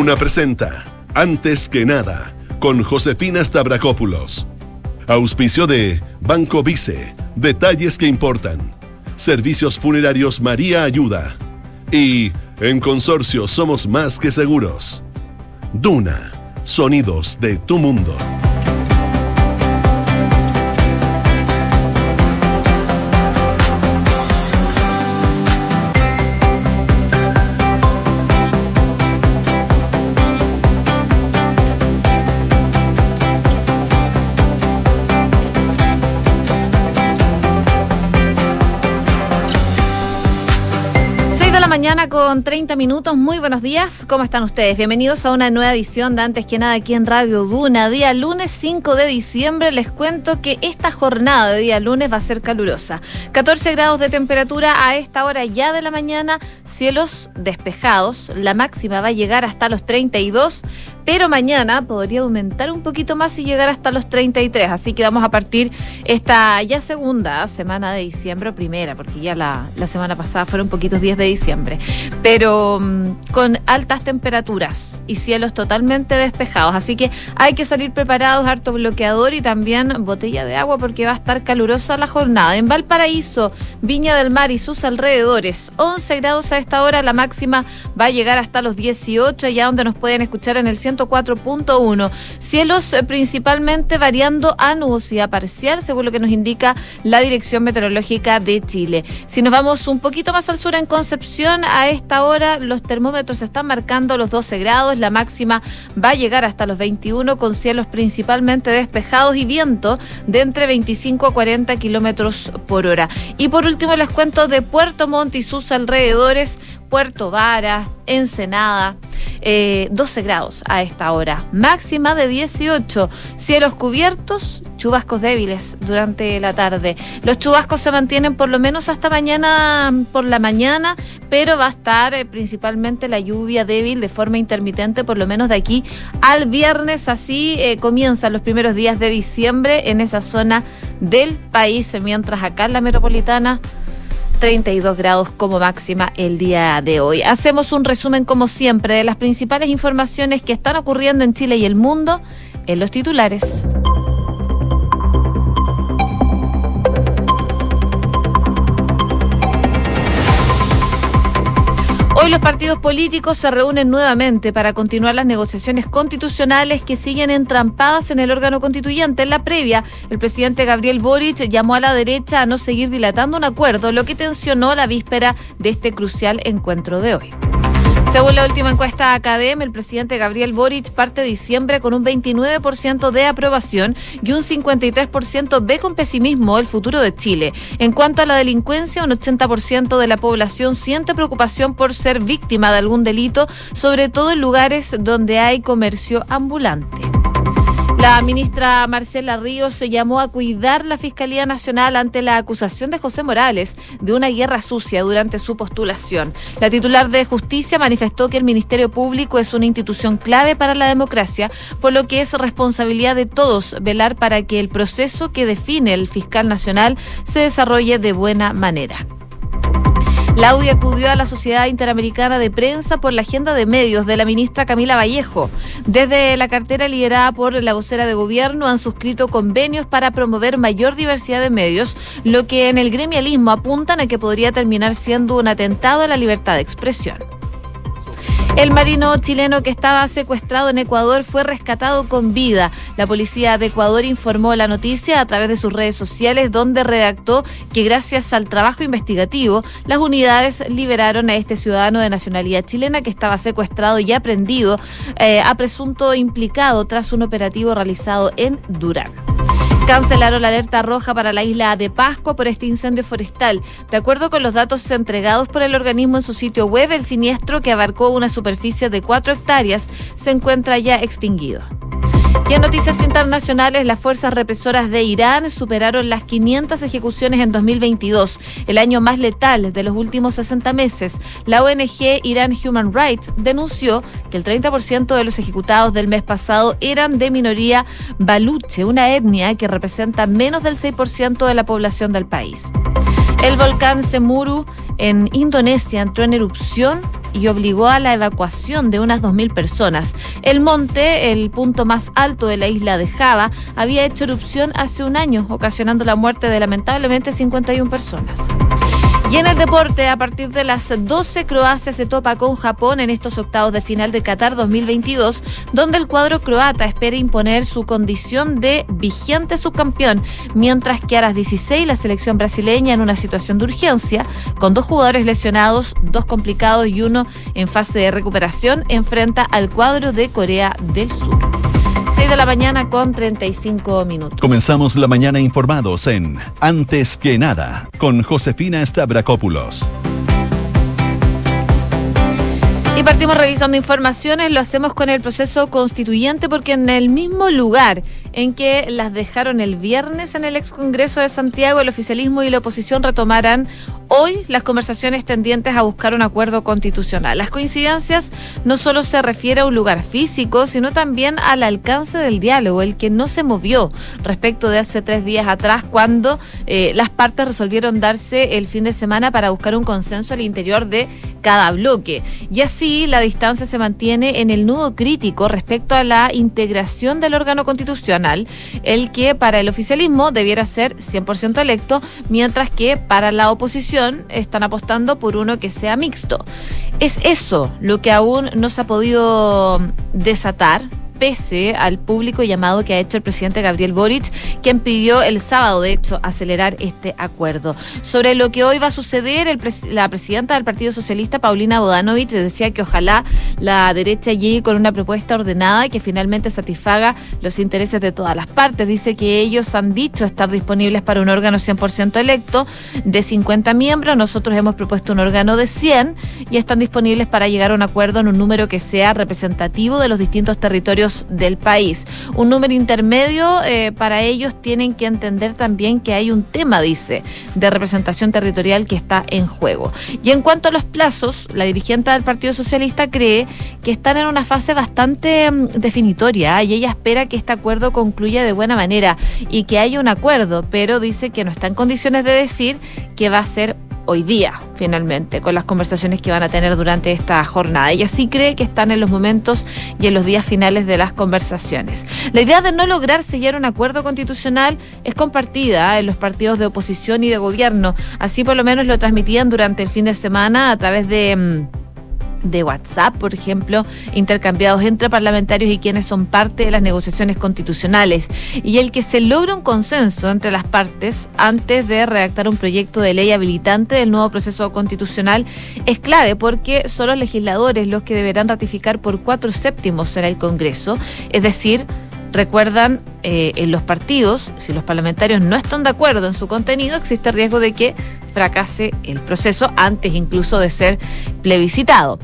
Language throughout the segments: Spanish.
Duna presenta Antes que nada con Josefina Stavrakopoulos. Auspicio de Banco Vice, detalles que importan. Servicios Funerarios María Ayuda. Y en Consorcio Somos Más que Seguros. Duna, sonidos de tu mundo. Mañana con 30 minutos. Muy buenos días. ¿Cómo están ustedes? Bienvenidos a una nueva edición de Antes que nada aquí en Radio Duna. Día lunes 5 de diciembre. Les cuento que esta jornada de día lunes va a ser calurosa. 14 grados de temperatura a esta hora ya de la mañana. Cielos despejados. La máxima va a llegar hasta los 32 pero mañana podría aumentar un poquito más y llegar hasta los 33. Así que vamos a partir esta ya segunda semana de diciembre, primera, porque ya la, semana pasada fueron poquitos días de diciembre, pero mm, con altas temperaturas y cielos totalmente despejados. Así que hay que salir preparados, harto bloqueador y también botella de agua porque va a estar calurosa la jornada. En Valparaíso, Viña del Mar y sus alrededores, 11 grados a esta hora, la máxima va a llegar hasta los 18, allá donde nos pueden escuchar en el 104.1. Cielos eh, principalmente variando a nubosidad parcial, según lo que nos indica la Dirección Meteorológica de Chile. Si nos vamos un poquito más al sur en Concepción, a esta hora los termómetros están marcando los 12 grados, la máxima va a llegar hasta los 21 con cielos principalmente despejados y viento de entre 25 a 40 kilómetros por hora. Y por último les cuento de Puerto Montt y sus alrededores, Puerto Vara, Ensenada, 12 eh, grados a esta hora, máxima de 18, cielos cubiertos, chubascos débiles durante la tarde. Los chubascos se mantienen por lo menos hasta mañana por la mañana, pero va a estar eh, principalmente la lluvia débil de forma intermitente por lo menos de aquí al viernes, así eh, comienzan los primeros días de diciembre en esa zona del país, mientras acá en la metropolitana 32 grados como máxima el día de hoy. Hacemos un resumen, como siempre, de las principales informaciones que están ocurriendo en Chile y el mundo en los titulares. Hoy los partidos políticos se reúnen nuevamente para continuar las negociaciones constitucionales que siguen entrampadas en el órgano constituyente. En la previa, el presidente Gabriel Boric llamó a la derecha a no seguir dilatando un acuerdo, lo que tensionó la víspera de este crucial encuentro de hoy. Según la última encuesta Academ, el presidente Gabriel Boric parte diciembre con un 29% de aprobación y un 53% ve con pesimismo el futuro de Chile. En cuanto a la delincuencia, un 80% de la población siente preocupación por ser víctima de algún delito, sobre todo en lugares donde hay comercio ambulante. La ministra Marcela Ríos se llamó a cuidar la Fiscalía Nacional ante la acusación de José Morales de una guerra sucia durante su postulación. La titular de Justicia manifestó que el Ministerio Público es una institución clave para la democracia, por lo que es responsabilidad de todos velar para que el proceso que define el fiscal nacional se desarrolle de buena manera. Claudia acudió a la Sociedad Interamericana de Prensa por la agenda de medios de la ministra Camila Vallejo. Desde la cartera liderada por la vocera de gobierno han suscrito convenios para promover mayor diversidad de medios, lo que en el gremialismo apuntan a que podría terminar siendo un atentado a la libertad de expresión. El marino chileno que estaba secuestrado en Ecuador fue rescatado con vida. La policía de Ecuador informó la noticia a través de sus redes sociales donde redactó que gracias al trabajo investigativo las unidades liberaron a este ciudadano de nacionalidad chilena que estaba secuestrado y aprendido eh, a presunto implicado tras un operativo realizado en Durán cancelaron la alerta roja para la isla de Pascua por este incendio forestal. De acuerdo con los datos entregados por el organismo en su sitio web, el siniestro, que abarcó una superficie de 4 hectáreas, se encuentra ya extinguido. Y en noticias internacionales, las fuerzas represoras de Irán superaron las 500 ejecuciones en 2022, el año más letal de los últimos 60 meses. La ONG Iran Human Rights denunció que el 30% de los ejecutados del mes pasado eran de minoría baluche, una etnia que representa menos del 6% de la población del país. El volcán Semuru en Indonesia entró en erupción y obligó a la evacuación de unas 2.000 personas. El monte, el punto más alto de la isla de Java, había hecho erupción hace un año, ocasionando la muerte de lamentablemente 51 personas. Y en el deporte, a partir de las 12, Croacia se topa con Japón en estos octavos de final de Qatar 2022, donde el cuadro croata espera imponer su condición de vigente subcampeón, mientras que a las 16 la selección brasileña en una situación de urgencia, con dos jugadores lesionados, dos complicados y uno en fase de recuperación, enfrenta al cuadro de Corea del Sur de la mañana con 35 minutos. Comenzamos la mañana informados en Antes que nada con Josefina Stavrakopoulos. Y partimos revisando informaciones, lo hacemos con el proceso constituyente porque en el mismo lugar en que las dejaron el viernes en el ex Congreso de Santiago, el oficialismo y la oposición retomarán hoy las conversaciones tendientes a buscar un acuerdo constitucional. Las coincidencias no solo se refiere a un lugar físico, sino también al alcance del diálogo, el que no se movió respecto de hace tres días atrás, cuando eh, las partes resolvieron darse el fin de semana para buscar un consenso al interior de cada bloque. Y así la distancia se mantiene en el nudo crítico respecto a la integración del órgano constitucional, el que para el oficialismo debiera ser 100% electo, mientras que para la oposición están apostando por uno que sea mixto. Es eso lo que aún no se ha podido desatar pese al público llamado que ha hecho el presidente Gabriel Boric, quien pidió el sábado, de hecho, acelerar este acuerdo. Sobre lo que hoy va a suceder, la presidenta del Partido Socialista, Paulina Bodanovich, decía que ojalá la derecha llegue con una propuesta ordenada que finalmente satisfaga los intereses de todas las partes. Dice que ellos han dicho estar disponibles para un órgano 100% electo de 50 miembros. Nosotros hemos propuesto un órgano de 100 y están disponibles para llegar a un acuerdo en un número que sea representativo de los distintos territorios del país. Un número intermedio eh, para ellos tienen que entender también que hay un tema, dice, de representación territorial que está en juego. Y en cuanto a los plazos, la dirigente del Partido Socialista cree que están en una fase bastante mm, definitoria ¿eh? y ella espera que este acuerdo concluya de buena manera y que haya un acuerdo, pero dice que no está en condiciones de decir que va a ser hoy día, finalmente, con las conversaciones que van a tener durante esta jornada. Ella sí cree que están en los momentos y en los días finales de las conversaciones. La idea de no lograr sellar un acuerdo constitucional es compartida en los partidos de oposición y de gobierno. Así por lo menos lo transmitían durante el fin de semana a través de mm, de WhatsApp, por ejemplo, intercambiados entre parlamentarios y quienes son parte de las negociaciones constitucionales, y el que se logre un consenso entre las partes antes de redactar un proyecto de ley habilitante del nuevo proceso constitucional es clave porque son los legisladores los que deberán ratificar por cuatro séptimos en el Congreso, es decir, recuerdan eh, en los partidos, si los parlamentarios no están de acuerdo en su contenido, existe riesgo de que fracase el proceso antes incluso de ser plebiscitado.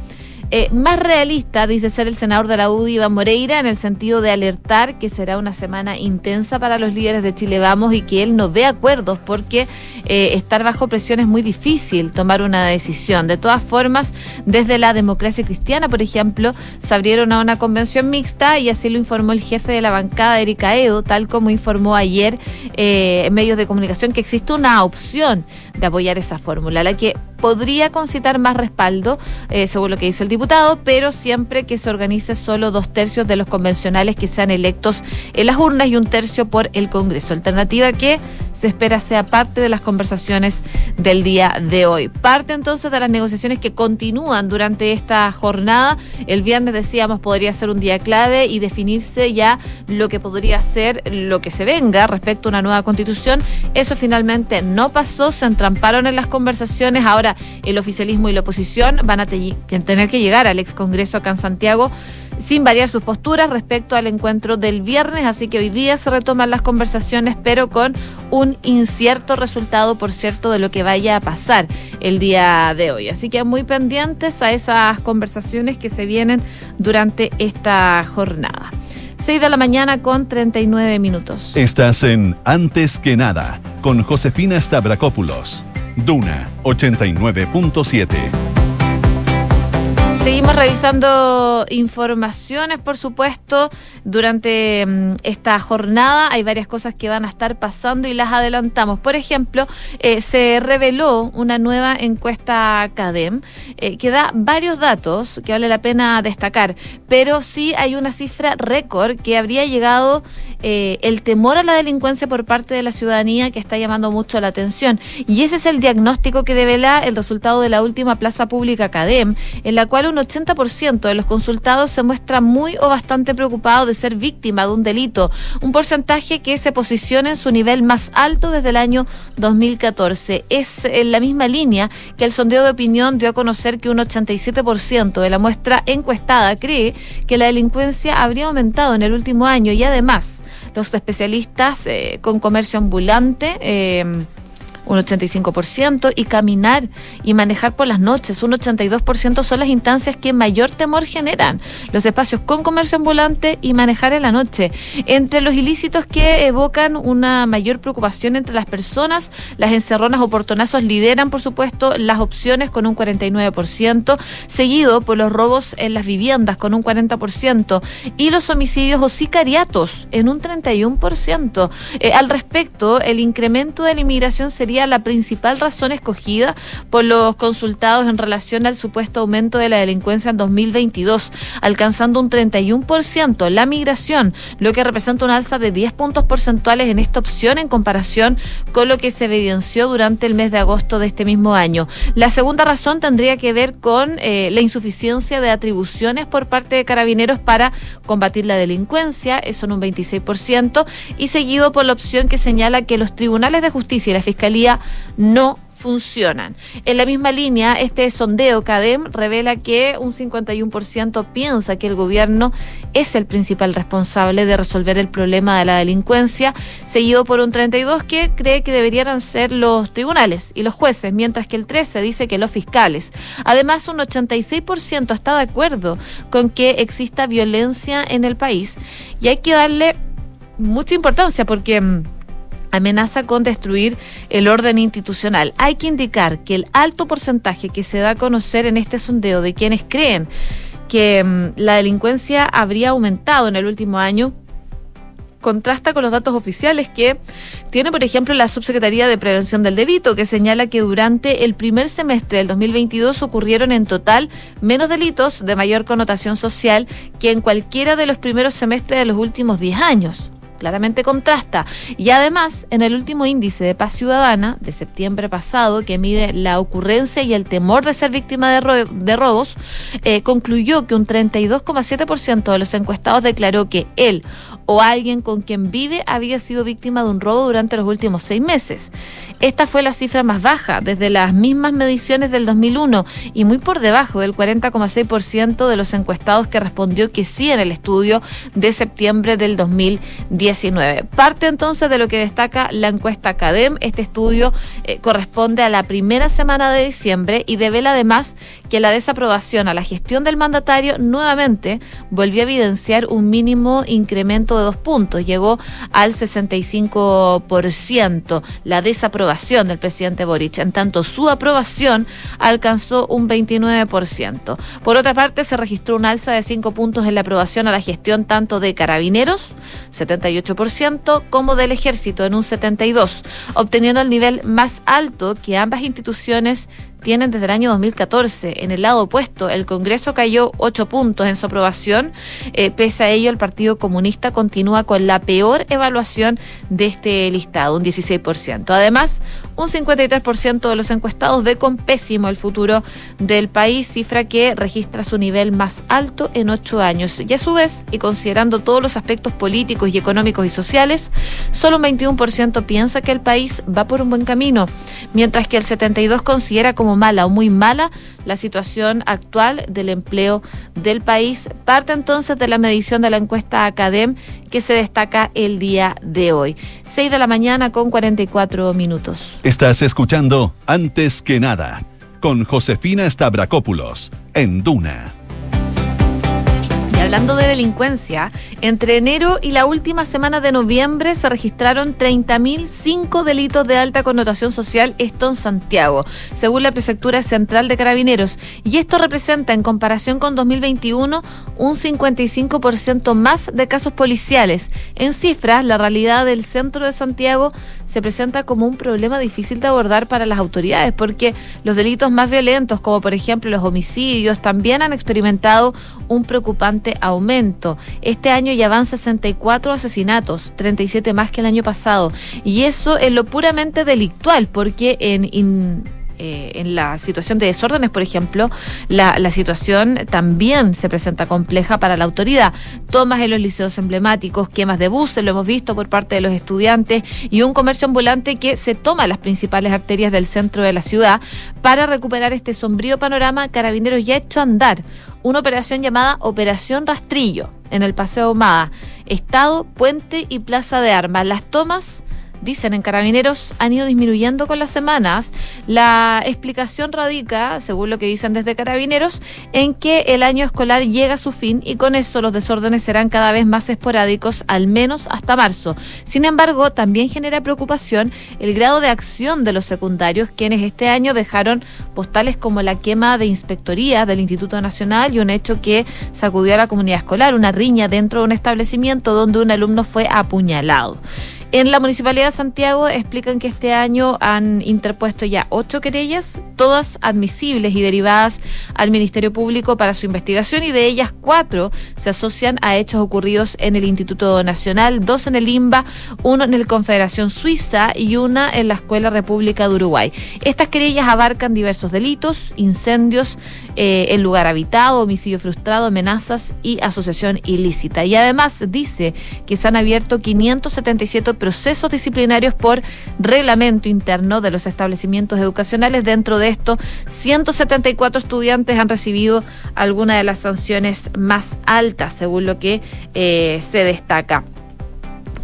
Eh, más realista, dice ser el senador de la UDI, Iván Moreira, en el sentido de alertar que será una semana intensa para los líderes de Chile Vamos y que él no ve acuerdos porque eh, estar bajo presión es muy difícil tomar una decisión. De todas formas, desde la democracia cristiana, por ejemplo, se abrieron a una convención mixta y así lo informó el jefe de la bancada, Erika Edo, tal como informó ayer eh, en medios de comunicación que existe una opción de apoyar esa fórmula, la que podría concitar más respaldo, eh, según lo que dice el diputado, pero siempre que se organice solo dos tercios de los convencionales que sean electos en las urnas y un tercio por el Congreso. Alternativa que se espera sea parte de las conversaciones del día de hoy. Parte entonces de las negociaciones que continúan durante esta jornada. El viernes decíamos podría ser un día clave y definirse ya lo que podría ser lo que se venga respecto a una nueva constitución. Eso finalmente no pasó, se entramparon en las conversaciones. Ahora el oficialismo y la oposición van a tener que llegar al ex Congreso acá en Santiago sin variar sus posturas respecto al encuentro del viernes, así que hoy día se retoman las conversaciones, pero con un incierto resultado, por cierto, de lo que vaya a pasar el día de hoy. Así que muy pendientes a esas conversaciones que se vienen durante esta jornada. 6 de la mañana con 39 minutos. Estás en Antes que nada con Josefina Stavrakopoulos. Duna 89.7. Seguimos revisando informaciones, por supuesto, durante mm, esta jornada. Hay varias cosas que van a estar pasando y las adelantamos. Por ejemplo, eh, se reveló una nueva encuesta CADEM eh, que da varios datos que vale la pena destacar, pero sí hay una cifra récord que habría llegado eh, el temor a la delincuencia por parte de la ciudadanía que está llamando mucho la atención. Y ese es el diagnóstico que devela el resultado de la última plaza pública CADEM, en la cual un 80% de los consultados se muestra muy o bastante preocupado de ser víctima de un delito, un porcentaje que se posiciona en su nivel más alto desde el año 2014. Es en la misma línea que el sondeo de opinión dio a conocer que un 87% de la muestra encuestada cree que la delincuencia habría aumentado en el último año y además los especialistas eh, con comercio ambulante eh, un 85%, y caminar y manejar por las noches, un 82% son las instancias que mayor temor generan. Los espacios con comercio ambulante y manejar en la noche. Entre los ilícitos que evocan una mayor preocupación entre las personas, las encerronas o portonazos lideran, por supuesto, las opciones con un 49%, seguido por los robos en las viviendas con un 40% y los homicidios o sicariatos en un 31%. Eh, al respecto, el incremento de la inmigración sería la principal razón escogida por los consultados en relación al supuesto aumento de la delincuencia en 2022, alcanzando un 31% la migración, lo que representa un alza de 10 puntos porcentuales en esta opción en comparación con lo que se evidenció durante el mes de agosto de este mismo año. La segunda razón tendría que ver con eh, la insuficiencia de atribuciones por parte de carabineros para combatir la delincuencia, eso en un 26%, y seguido por la opción que señala que los tribunales de justicia y la fiscalía no funcionan. En la misma línea, este sondeo CADEM revela que un 51% piensa que el gobierno es el principal responsable de resolver el problema de la delincuencia, seguido por un 32% que cree que deberían ser los tribunales y los jueces, mientras que el 13% dice que los fiscales. Además, un 86% está de acuerdo con que exista violencia en el país y hay que darle mucha importancia porque mm, amenaza con destruir el orden institucional. Hay que indicar que el alto porcentaje que se da a conocer en este sondeo de quienes creen que mm, la delincuencia habría aumentado en el último año contrasta con los datos oficiales que tiene, por ejemplo, la Subsecretaría de Prevención del Delito, que señala que durante el primer semestre del 2022 ocurrieron en total menos delitos de mayor connotación social que en cualquiera de los primeros semestres de los últimos 10 años claramente contrasta. Y además, en el último índice de paz ciudadana de septiembre pasado, que mide la ocurrencia y el temor de ser víctima de, robos, eh, concluyó que un 32,7% de los encuestados declaró que él o alguien con quien vive había sido víctima de un robo durante los últimos seis meses. Esta fue la cifra más baja desde las mismas mediciones del 2001 y muy por debajo del 40,6% de los encuestados que respondió que sí en el estudio de septiembre del 2019. Parte entonces de lo que destaca la encuesta CADEM. Este estudio eh, corresponde a la primera semana de diciembre y devela además que la desaprobación a la gestión del mandatario nuevamente volvió a evidenciar un mínimo incremento de dos puntos. Llegó al 65% la desaprobación del presidente Boric. En tanto, su aprobación alcanzó un 29%. Por otra parte, se registró un alza de cinco puntos en la aprobación a la gestión tanto de carabineros, 78%, como del ejército en un 72%, obteniendo el nivel más alto que ambas instituciones tienen desde el año 2014. En el lado opuesto, el Congreso cayó ocho puntos en su aprobación. Eh, pese a ello, el Partido Comunista continúa con la peor evaluación de este listado, un 16%. Además, un 53% de los encuestados ve con pésimo el futuro del país, cifra que registra su nivel más alto en ocho años. Y a su vez, y considerando todos los aspectos políticos y económicos y sociales, solo un 21% piensa que el país va por un buen camino, mientras que el 72% considera como mala o muy mala la situación actual del empleo del país. Parte entonces de la medición de la encuesta Academ que se destaca el día de hoy. 6 de la mañana con 44 minutos. Estás escuchando Antes que nada con Josefina Stavrakopoulos en Duna Hablando de delincuencia, entre enero y la última semana de noviembre se registraron 30.005 delitos de alta connotación social, esto en Santiago, según la Prefectura Central de Carabineros. Y esto representa, en comparación con 2021, un 55% más de casos policiales. En cifras, la realidad del centro de Santiago se presenta como un problema difícil de abordar para las autoridades, porque los delitos más violentos, como por ejemplo los homicidios, también han experimentado un preocupante aumento. Este año ya van 64 asesinatos, 37 más que el año pasado. Y eso es lo puramente delictual, porque en... Eh, en la situación de desórdenes, por ejemplo, la, situación también se presenta compleja para la autoridad. Tomas en los liceos emblemáticos, quemas de buses, lo hemos visto por parte de los estudiantes, y un comercio ambulante que se toma las principales arterias del centro de la ciudad. Para recuperar este sombrío panorama, Carabineros ya ha hecho andar una operación llamada Operación Rastrillo en el Paseo Humada, Estado, Puente y Plaza de Armas. Las tomas dicen en carabineros, han ido disminuyendo con las semanas. La explicación radica, según lo que dicen desde carabineros, en que el año escolar llega a su fin y con eso los desórdenes serán cada vez más esporádicos, al menos hasta marzo. Sin embargo, también genera preocupación el grado de acción de los secundarios, quienes este año dejaron postales como la quema de inspectoría del Instituto Nacional y un hecho que sacudió a la comunidad escolar, una riña dentro de un establecimiento donde un alumno fue apuñalado. En la Municipalidad de Santiago explican que este año han interpuesto ya ocho querellas, todas admisibles y derivadas al Ministerio Público para su investigación y de ellas cuatro se asocian a hechos ocurridos en el Instituto Nacional, dos en el IMBA, uno en el Confederación Suiza y una en la Escuela República de Uruguay. Estas querellas abarcan diversos delitos, incendios eh, en lugar habitado, homicidio frustrado, amenazas y asociación ilícita. Y además dice que se han abierto 577 procesos disciplinarios por reglamento interno de los establecimientos educacionales. Dentro de esto, 174 estudiantes han recibido alguna de las sanciones más altas, según lo que eh, se destaca.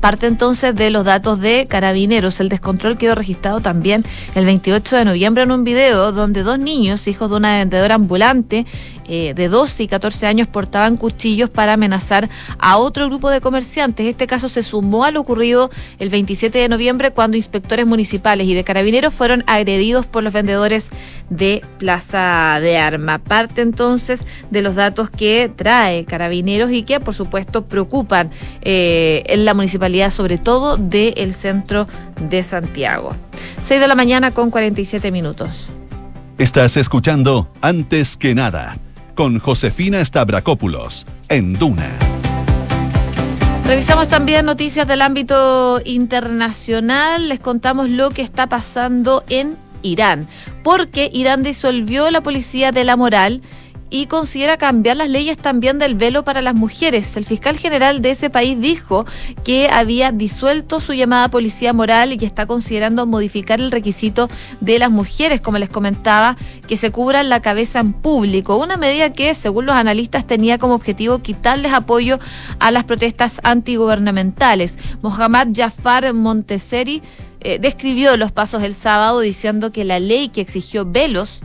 Parte entonces de los datos de carabineros. El descontrol quedó registrado también el 28 de noviembre en un video donde dos niños, hijos de una vendedora ambulante, eh, de 12 y 14 años portaban cuchillos para amenazar a otro grupo de comerciantes. Este caso se sumó a lo ocurrido el 27 de noviembre cuando inspectores municipales y de carabineros fueron agredidos por los vendedores de Plaza de Arma. Parte entonces de los datos que trae carabineros y que por supuesto preocupan eh, en la municipalidad, sobre todo del centro de Santiago. 6 de la mañana con 47 minutos. Estás escuchando Antes que nada con Josefina Stavrakopoulos en Duna. Revisamos también noticias del ámbito internacional. Les contamos lo que está pasando en Irán, porque Irán disolvió la policía de la moral y considera cambiar las leyes también del velo para las mujeres. El fiscal general de ese país dijo que había disuelto su llamada policía moral y que está considerando modificar el requisito de las mujeres, como les comentaba, que se cubran la cabeza en público. Una medida que, según los analistas, tenía como objetivo quitarles apoyo a las protestas antigubernamentales. Mohammad Jafar Montesseri eh, describió los pasos el sábado diciendo que la ley que exigió velos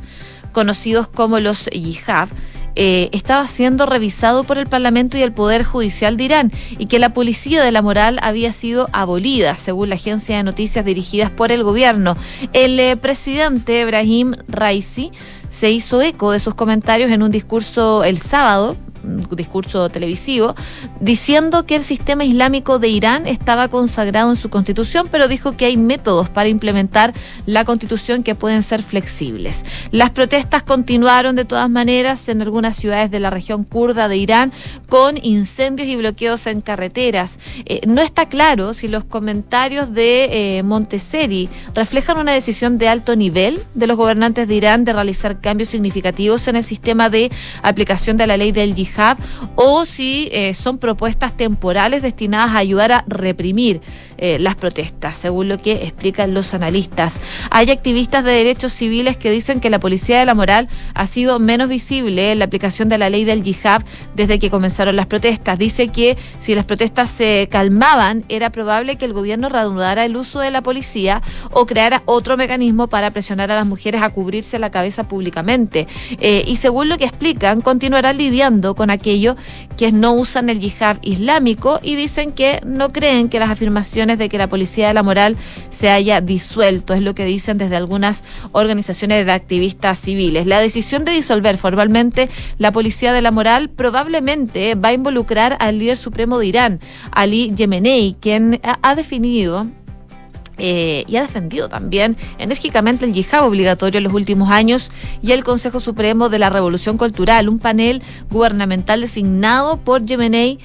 conocidos como los yihad, eh, estaba siendo revisado por el Parlamento y el Poder Judicial de Irán y que la policía de la moral había sido abolida, según la agencia de noticias dirigidas por el gobierno. El eh, presidente Ibrahim Raisi se hizo eco de sus comentarios en un discurso el sábado discurso televisivo, diciendo que el sistema islámico de Irán estaba consagrado en su constitución, pero dijo que hay métodos para implementar la constitución que pueden ser flexibles. Las protestas continuaron de todas maneras en algunas ciudades de la región kurda de Irán con incendios y bloqueos en carreteras. Eh, no está claro si los comentarios de eh, reflejan una decisión de alto nivel de los gobernantes de Irán de realizar cambios significativos en el sistema de aplicación de la ley del yihad o si eh, son propuestas temporales destinadas a ayudar a reprimir eh, las protestas, según lo que explican los analistas. Hay activistas de derechos civiles que dicen que la policía de la moral ha sido menos visible en la aplicación de la ley del yihad desde que comenzaron las protestas. Dice que si las protestas se calmaban, era probable que el gobierno reanudara el uso de la policía o creara otro mecanismo para presionar a las mujeres a cubrirse la cabeza públicamente. Eh, y según lo que explican, continuarán lidiando con aquello que no usan el yihad islámico y dicen que no creen que las afirmaciones de que la policía de la moral se haya disuelto, es lo que dicen desde algunas organizaciones de activistas civiles. La decisión de disolver formalmente la policía de la moral probablemente va a involucrar al líder supremo de Irán, Ali Yemenei, quien ha definido eh, y ha defendido también enérgicamente el yihad obligatorio en los últimos años y el Consejo Supremo de la Revolución Cultural, un panel gubernamental designado por Yemenei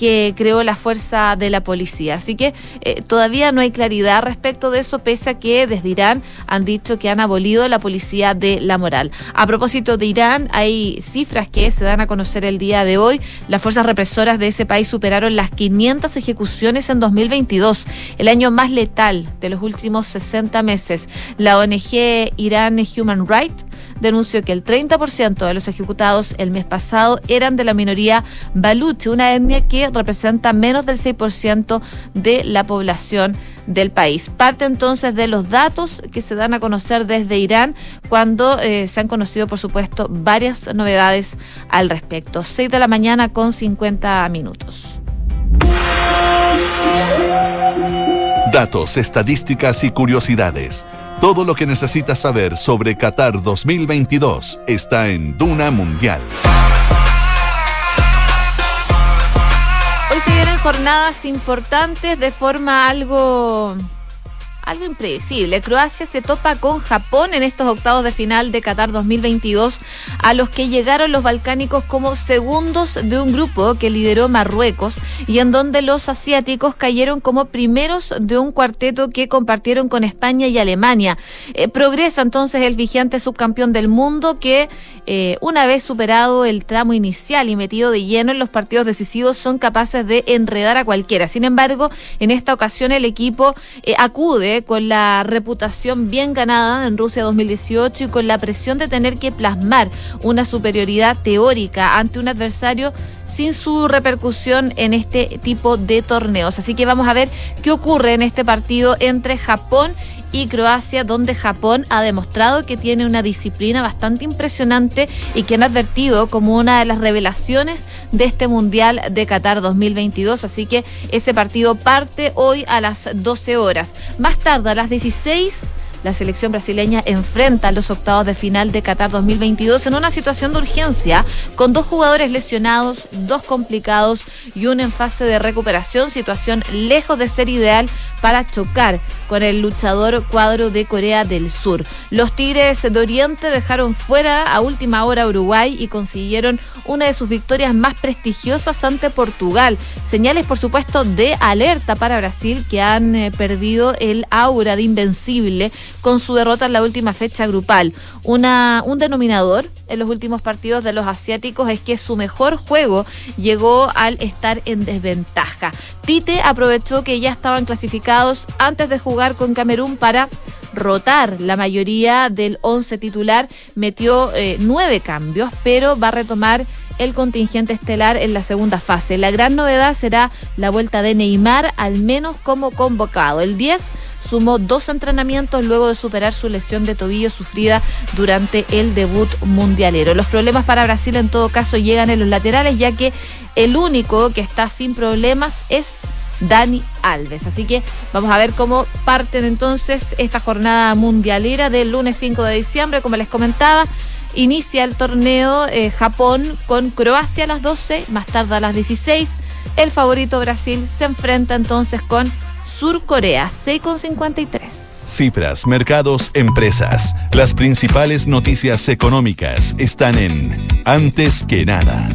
que creó la fuerza de la policía. Así que eh, todavía no hay claridad respecto de eso, pese a que desde Irán han dicho que han abolido la policía de la moral. A propósito de Irán, hay cifras que se dan a conocer el día de hoy. Las fuerzas represoras de ese país superaron las 500 ejecuciones en 2022, el año más letal de los últimos 60 meses. La ONG Irán Human Rights denunció que el 30% de los ejecutados el mes pasado eran de la minoría baluche, una etnia que representa menos del 6% de la población del país. Parte entonces de los datos que se dan a conocer desde Irán cuando eh, se han conocido, por supuesto, varias novedades al respecto. 6 de la mañana con 50 minutos. Datos, estadísticas y curiosidades. Todo lo que necesitas saber sobre Qatar 2022 está en Duna Mundial. Hoy se vienen jornadas importantes de forma algo algo imprevisible. Croacia se topa con Japón en estos octavos de final de Qatar 2022, a los que llegaron los balcánicos como segundos de un grupo que lideró Marruecos y en donde los asiáticos cayeron como primeros de un cuarteto que compartieron con España y Alemania. Eh, progresa entonces el vigente subcampeón del mundo que eh, una vez superado el tramo inicial y metido de lleno en los partidos decisivos son capaces de enredar a cualquiera. Sin embargo, en esta ocasión el equipo eh, acude con la reputación bien ganada en Rusia 2018 y con la presión de tener que plasmar una superioridad teórica ante un adversario sin su repercusión en este tipo de torneos. Así que vamos a ver qué ocurre en este partido entre Japón y Croacia, donde Japón ha demostrado que tiene una disciplina bastante impresionante y que han advertido como una de las revelaciones de este Mundial de Qatar 2022. Así que ese partido parte hoy a las 12 horas. Más tarde, a las 16 la selección brasileña enfrenta los octavos de final de Qatar 2022 en una situación de urgencia, con dos jugadores lesionados, dos complicados y uno en fase de recuperación, situación lejos de ser ideal para chocar con el luchador cuadro de Corea del Sur. Los Tigres de Oriente dejaron fuera a última hora Uruguay y consiguieron una de sus victorias más prestigiosas ante Portugal. Señales, por supuesto, de alerta para Brasil que han eh, perdido el aura de invencible con su derrota en la última fecha grupal. Un denominador en los últimos partidos de los asiáticos es que su mejor juego llegó al estar en desventaja. Tite aprovechó que ya estaban clasificados antes de jugar con Camerún para rotar la mayoría del once titular, metió eh, nueve cambios, pero va a retomar el contingente estelar en la segunda fase. La gran novedad será la vuelta de Neymar, al menos como convocado. El 10 sumó dos entrenamientos luego de superar su lesión de tobillo sufrida durante el debut mundialero. Los problemas para Brasil en todo caso llegan en los laterales, ya que el único que está sin problemas es Dani Alves. Así que vamos a ver cómo parten entonces esta jornada mundialera del lunes 5 de diciembre, como les comentaba. Inicia el torneo eh, Japón con Croacia a las 12, más tarde a las 16. El favorito Brasil se enfrenta entonces con Sur Corea, 6,53. Cifras, mercados, empresas. Las principales noticias económicas están en Antes que nada.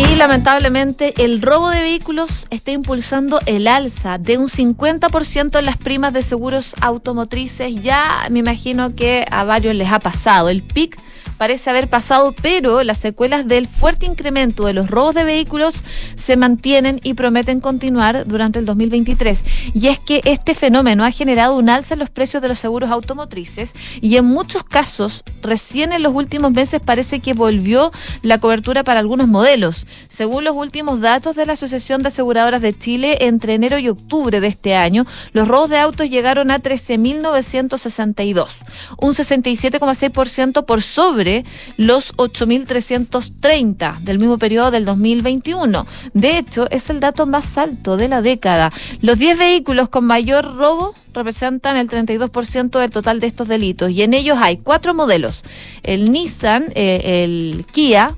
Y lamentablemente el robo de vehículos está impulsando el alza de un 50% en las primas de seguros automotrices. Ya me imagino que a varios les ha pasado. El PIC parece haber pasado, pero las secuelas del fuerte incremento de los robos de vehículos se mantienen y prometen continuar durante el 2023. Y es que este fenómeno ha generado un alza en los precios de los seguros automotrices y en muchos casos, recién en los últimos meses parece que volvió la cobertura para algunos modelos. Según los últimos datos de la Asociación de Aseguradoras de Chile, entre enero y octubre de este año, los robos de autos llegaron a 13.962, un 67,6% por sobre los 8.330 del mismo periodo del 2021. De hecho, es el dato más alto de la década. Los 10 vehículos con mayor robo representan el 32% del total de estos delitos y en ellos hay cuatro modelos. El Nissan, eh, el Kia,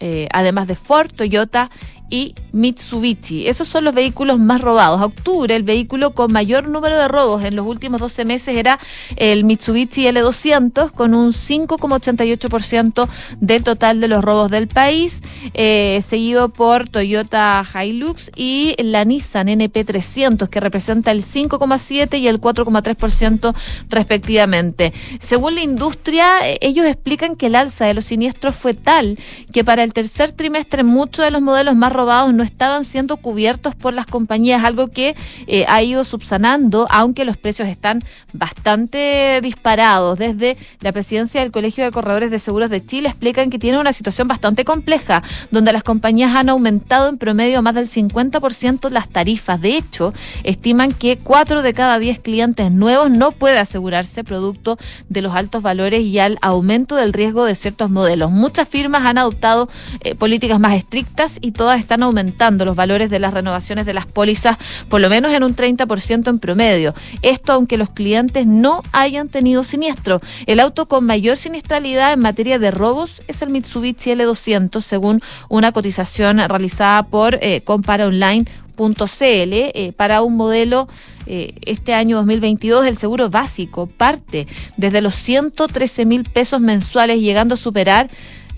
eh, además de Ford, Toyota y Mitsubishi. Esos son los vehículos más robados. octubre, el vehículo con mayor número de robos en los últimos 12 meses era el Mitsubishi L200, con un 5,88% del total de los robos del país, eh, seguido por Toyota Hilux y la Nissan NP300, que representa el 5,7% y el 4,3% respectivamente. Según la industria, eh, ellos explican que el alza de los siniestros fue tal que para el tercer trimestre muchos de los modelos más robados no estaban siendo cubiertos por las compañías, algo que eh, ha ido subsanando, aunque los precios están bastante disparados. Desde la presidencia del Colegio de Corredores de Seguros de Chile explican que tiene una situación bastante compleja, donde las compañías han aumentado en promedio más del 50% las tarifas. De hecho, estiman que 4 de cada 10 clientes nuevos no puede asegurarse producto de los altos valores y al aumento del riesgo de ciertos modelos. Muchas firmas han adoptado eh, políticas más estrictas y todas están están aumentando los valores de las renovaciones de las pólizas, por lo menos en un 30% en promedio. Esto aunque los clientes no hayan tenido siniestro. El auto con mayor siniestralidad en materia de robos es el Mitsubishi L200, según una cotización realizada por eh, eh, para un modelo eh, este año 2022 el seguro básico parte desde los 113 mil pesos mensuales llegando a superar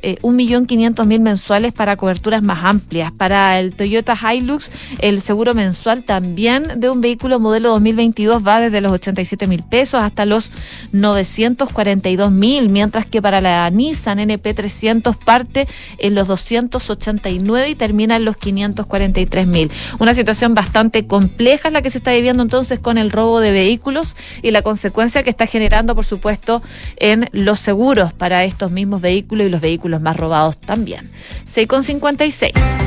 eh, un millón quinientos mil mensuales para coberturas más amplias. Para el Toyota Hilux, el seguro mensual también de un vehículo modelo 2022 va desde los 87 mil pesos hasta los 942 mil, mientras que para la Nissan NP300 parte en los 289 y termina en los 543 mil. Una situación bastante compleja es la que se está viviendo entonces con el robo de vehículos y la consecuencia que está generando, por supuesto, en los seguros para estos mismos vehículos y los vehículos los más robados también. 6,56.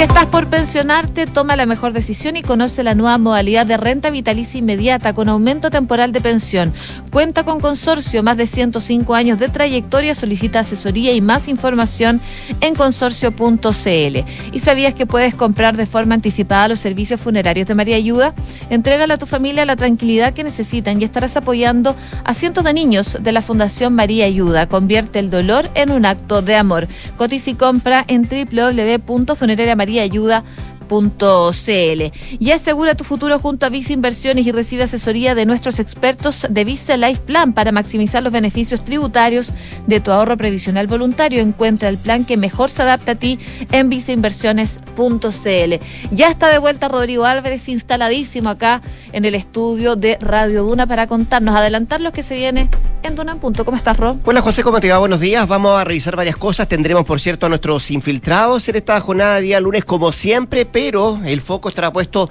Si estás por pensionarte, toma la mejor decisión y conoce la nueva modalidad de renta vitalicia inmediata con aumento temporal de pensión. Cuenta con consorcio, más de 105 años de trayectoria, solicita asesoría y más información en consorcio.cl. ¿Y sabías que puedes comprar de forma anticipada los servicios funerarios de María Ayuda? Entrégale a tu familia la tranquilidad que necesitan y estarás apoyando a cientos de niños de la Fundación María Ayuda. Convierte el dolor en un acto de amor. Cotiza y compra en www.funerariamaría ayuda y asegura tu futuro junto a Visa Inversiones y recibe asesoría de nuestros expertos de Visa Life Plan para maximizar los beneficios tributarios de tu ahorro previsional voluntario. Encuentra el plan que mejor se adapta a ti en visainversiones.cl. Ya está de vuelta Rodrigo Álvarez, instaladísimo acá en el estudio de Radio Duna para contarnos, adelantar lo que se viene en Duna en Punto. ¿Cómo estás, Ro? Hola, José, ¿cómo te va? Buenos días. Vamos a revisar varias cosas. Tendremos, por cierto, a nuestros infiltrados en esta jornada de día lunes, como siempre, pero el foco estará puesto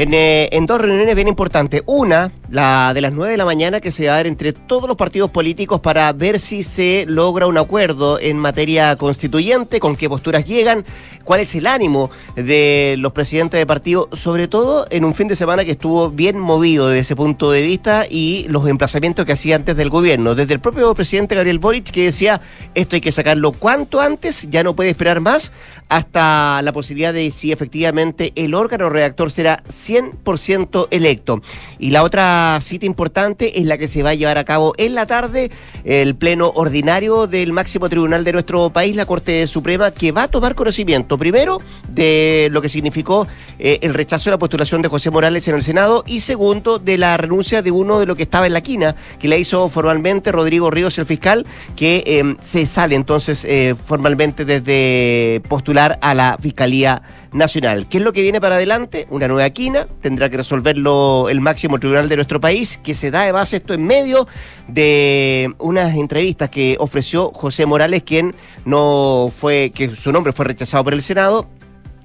eh, en, dos reuniones bien importantes. Una, la de las 9 de la mañana, que se va a dar entre todos los partidos políticos para ver si se logra un acuerdo en materia constituyente, con qué posturas llegan, cuál es el ánimo de los presidentes de partido, sobre todo en un fin de semana que estuvo bien movido desde ese punto de vista y los emplazamientos que hacía antes del gobierno. Desde el propio presidente Gabriel Boric, que decía esto hay que sacarlo cuanto antes, ya no puede esperar más, hasta la posibilidad de si efectivamente el órgano redactor será 100% electo. Y la otra cita importante es la que se va a llevar a cabo en la tarde, el pleno ordinario del máximo tribunal de nuestro país, la Corte Suprema, que va a tomar conocimiento primero de lo que significó eh, el rechazo de la postulación de José Morales en el Senado y segundo de la renuncia de uno de lo que estaba en la quina, que le hizo formalmente Rodrigo Ríos, el fiscal, que eh, se sale entonces eh, formalmente desde postular a la Fiscalía nacional. ¿Qué es lo que viene para adelante? Una nueva quina, tendrá que resolverlo el máximo tribunal de nuestro país, que se da de base esto en medio de unas entrevistas que ofreció José Morales, quien no fue, que su nombre fue rechazado por el Senado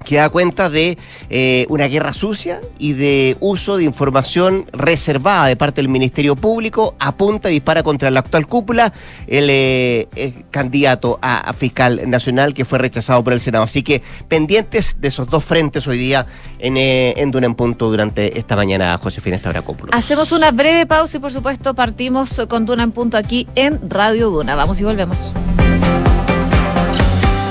que da cuenta de eh, una guerra sucia y de uso de información reservada de parte del Ministerio Público, apunta y dispara contra la actual cúpula, el eh, candidato a, fiscal nacional que fue rechazado por el Senado. Así que pendientes de esos dos frentes hoy día en, eh, en Duna en Punto durante esta mañana, Josefina Estabracópulos. Hacemos una breve pausa y por supuesto partimos con Duna en Punto aquí en Radio Duna. Vamos y volvemos.